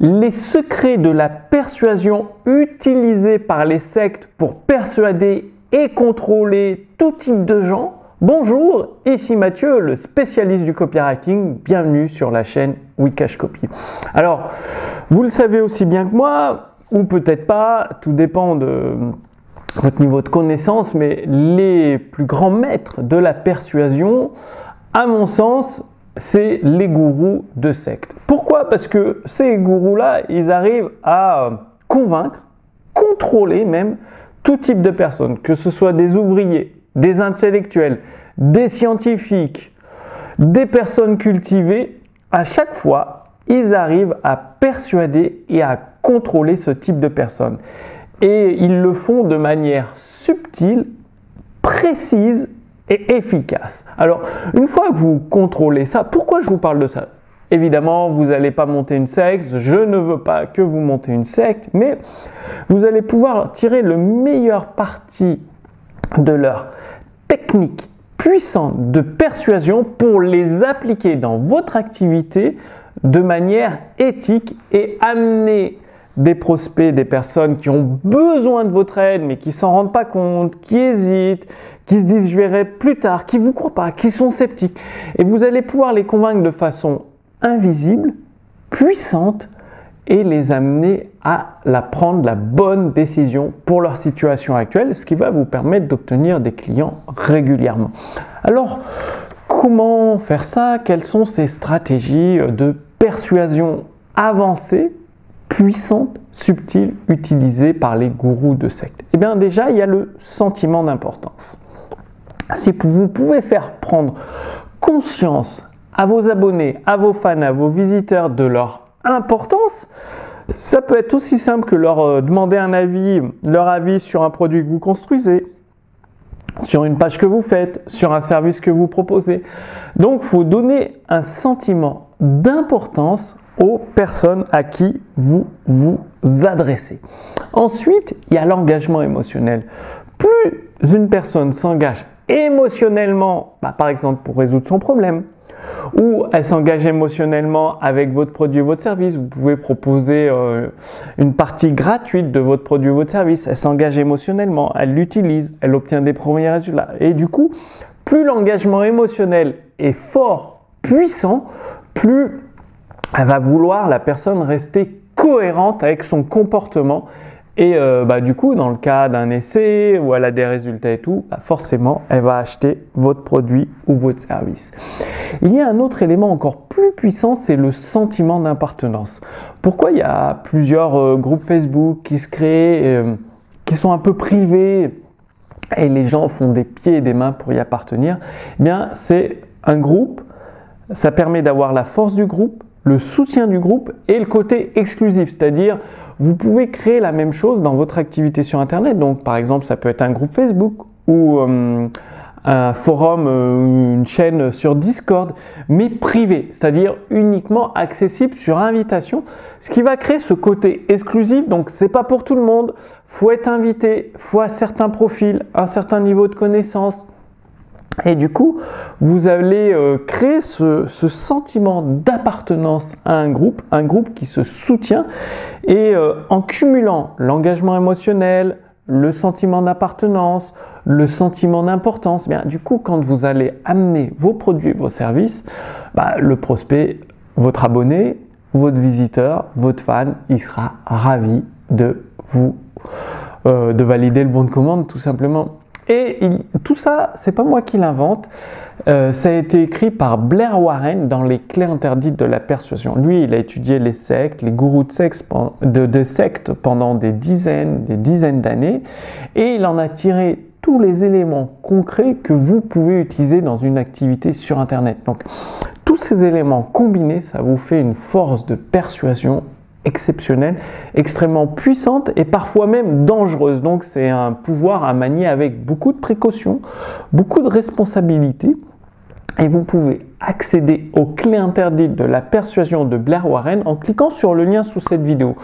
les secrets de la persuasion utilisés par les sectes pour persuader et contrôler tout type de gens. Bonjour, ici Mathieu, le spécialiste du copywriting. Bienvenue sur la chaîne Wikash Copy. Alors, vous le savez aussi bien que moi, ou peut-être pas, tout dépend de votre niveau de connaissance, mais les plus grands maîtres de la persuasion, à mon sens, c'est les gourous de secte. Pourquoi? Parce que ces gourous-là, ils arrivent à convaincre, contrôler même tout type de personnes, que ce soit des ouvriers, des intellectuels, des scientifiques, des personnes cultivées. À chaque fois, ils arrivent à persuader et à contrôler ce type de personnes. Et ils le font de manière subtile, précise efficace. Alors, une fois que vous contrôlez ça, pourquoi je vous parle de ça? Évidemment, vous n'allez pas monter une secte, je ne veux pas que vous montez une secte, mais vous allez pouvoir tirer le meilleur parti de leur technique puissante de persuasion pour les appliquer dans votre activité de manière éthique et amener des prospects, des personnes qui ont besoin de votre aide mais qui s'en rendent pas compte, qui hésitent, qui se disent je verrai plus tard, qui vous croient pas, qui sont sceptiques. Et vous allez pouvoir les convaincre de façon invisible, puissante et les amener à la prendre la bonne décision pour leur situation actuelle, ce qui va vous permettre d'obtenir des clients régulièrement. Alors, comment faire ça? Quelles sont ces stratégies de persuasion avancées puissante, subtile, utilisée par les gourous de secte Eh bien déjà, il y a le sentiment d'importance. Si vous pouvez faire prendre conscience à vos abonnés, à vos fans, à vos visiteurs de leur importance, ça peut être aussi simple que leur euh, demander un avis, leur avis sur un produit que vous construisez, sur une page que vous faites, sur un service que vous proposez. Donc, faut donner un sentiment d'importance aux personnes à qui vous vous adressez. Ensuite, il y a l'engagement émotionnel. Plus une personne s'engage émotionnellement, bah, par exemple pour résoudre son problème, ou elle s'engage émotionnellement avec votre produit ou votre service. Vous pouvez proposer euh, une partie gratuite de votre produit ou votre service. Elle s'engage émotionnellement, elle l'utilise, elle obtient des premiers résultats. Et du coup, plus l'engagement émotionnel est fort, puissant, plus elle va vouloir la personne rester cohérente avec son comportement. Et euh, bah, du coup, dans le cas d'un essai où elle a des résultats et tout, bah, forcément, elle va acheter votre produit ou votre service. Il y a un autre élément encore plus puissant, c'est le sentiment d'appartenance. Pourquoi il y a plusieurs euh, groupes Facebook qui se créent, euh, qui sont un peu privés et les gens font des pieds et des mains pour y appartenir? Eh bien, c'est un groupe, ça permet d'avoir la force du groupe, le soutien du groupe et le côté exclusif, c'est-à-dire vous pouvez créer la même chose dans votre activité sur Internet. Donc par exemple, ça peut être un groupe Facebook ou euh, un forum, euh, une chaîne sur Discord, mais privé, c'est-à-dire uniquement accessible sur invitation, ce qui va créer ce côté exclusif. Donc c'est pas pour tout le monde, faut être invité, faut un certain profil, un certain niveau de connaissance et du coup, vous allez euh, créer ce, sentiment d'appartenance à un groupe, un groupe qui se soutient. Et euh, en cumulant l'engagement émotionnel, le sentiment d'appartenance, le sentiment d'importance, bien du coup, quand vous allez amener vos produits, vos services, bah, le prospect, votre abonné, votre visiteur, votre fan, il sera ravi de vous, euh, de valider le bon de commande, tout simplement. Et tout ça, c'est pas moi qui l'invente. Euh, ça a été écrit par Blair Warren dans les clés interdites de la persuasion. Lui, il a étudié les sectes, les gourous de, de sectes pendant des dizaines, des dizaines d'années, et il en a tiré tous les éléments concrets que vous pouvez utiliser dans une activité sur Internet. Donc, tous ces éléments combinés, ça vous fait une force de persuasion exceptionnelle, extrêmement puissante et parfois même dangereuse. Donc c'est un pouvoir à manier avec beaucoup de précautions, beaucoup de responsabilités. Et vous pouvez accéder aux clés interdites de la persuasion de Blair Warren en cliquant sur le lien sous cette vidéo.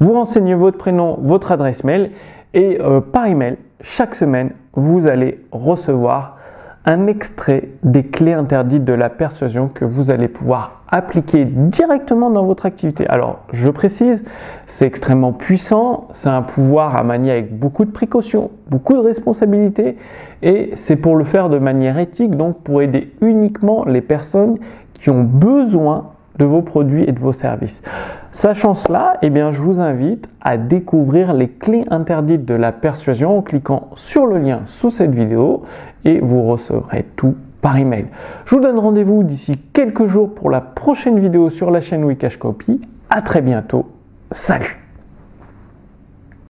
Vous renseignez votre prénom, votre adresse mail et euh, par email, chaque semaine, vous allez recevoir un extrait des clés interdites de la persuasion que vous allez pouvoir appliquer directement dans votre activité. Alors, je précise, c'est extrêmement puissant, c'est un pouvoir à manier avec beaucoup de précautions, beaucoup de responsabilités, et c'est pour le faire de manière éthique, donc pour aider uniquement les personnes qui ont besoin de vos produits et de vos services. Sachant cela, eh bien, je vous invite à découvrir les clés interdites de la persuasion en cliquant sur le lien sous cette vidéo et vous recevrez tout par email. Je vous donne rendez-vous d'ici quelques jours pour la prochaine vidéo sur la chaîne Wikash Copy. À très bientôt. Salut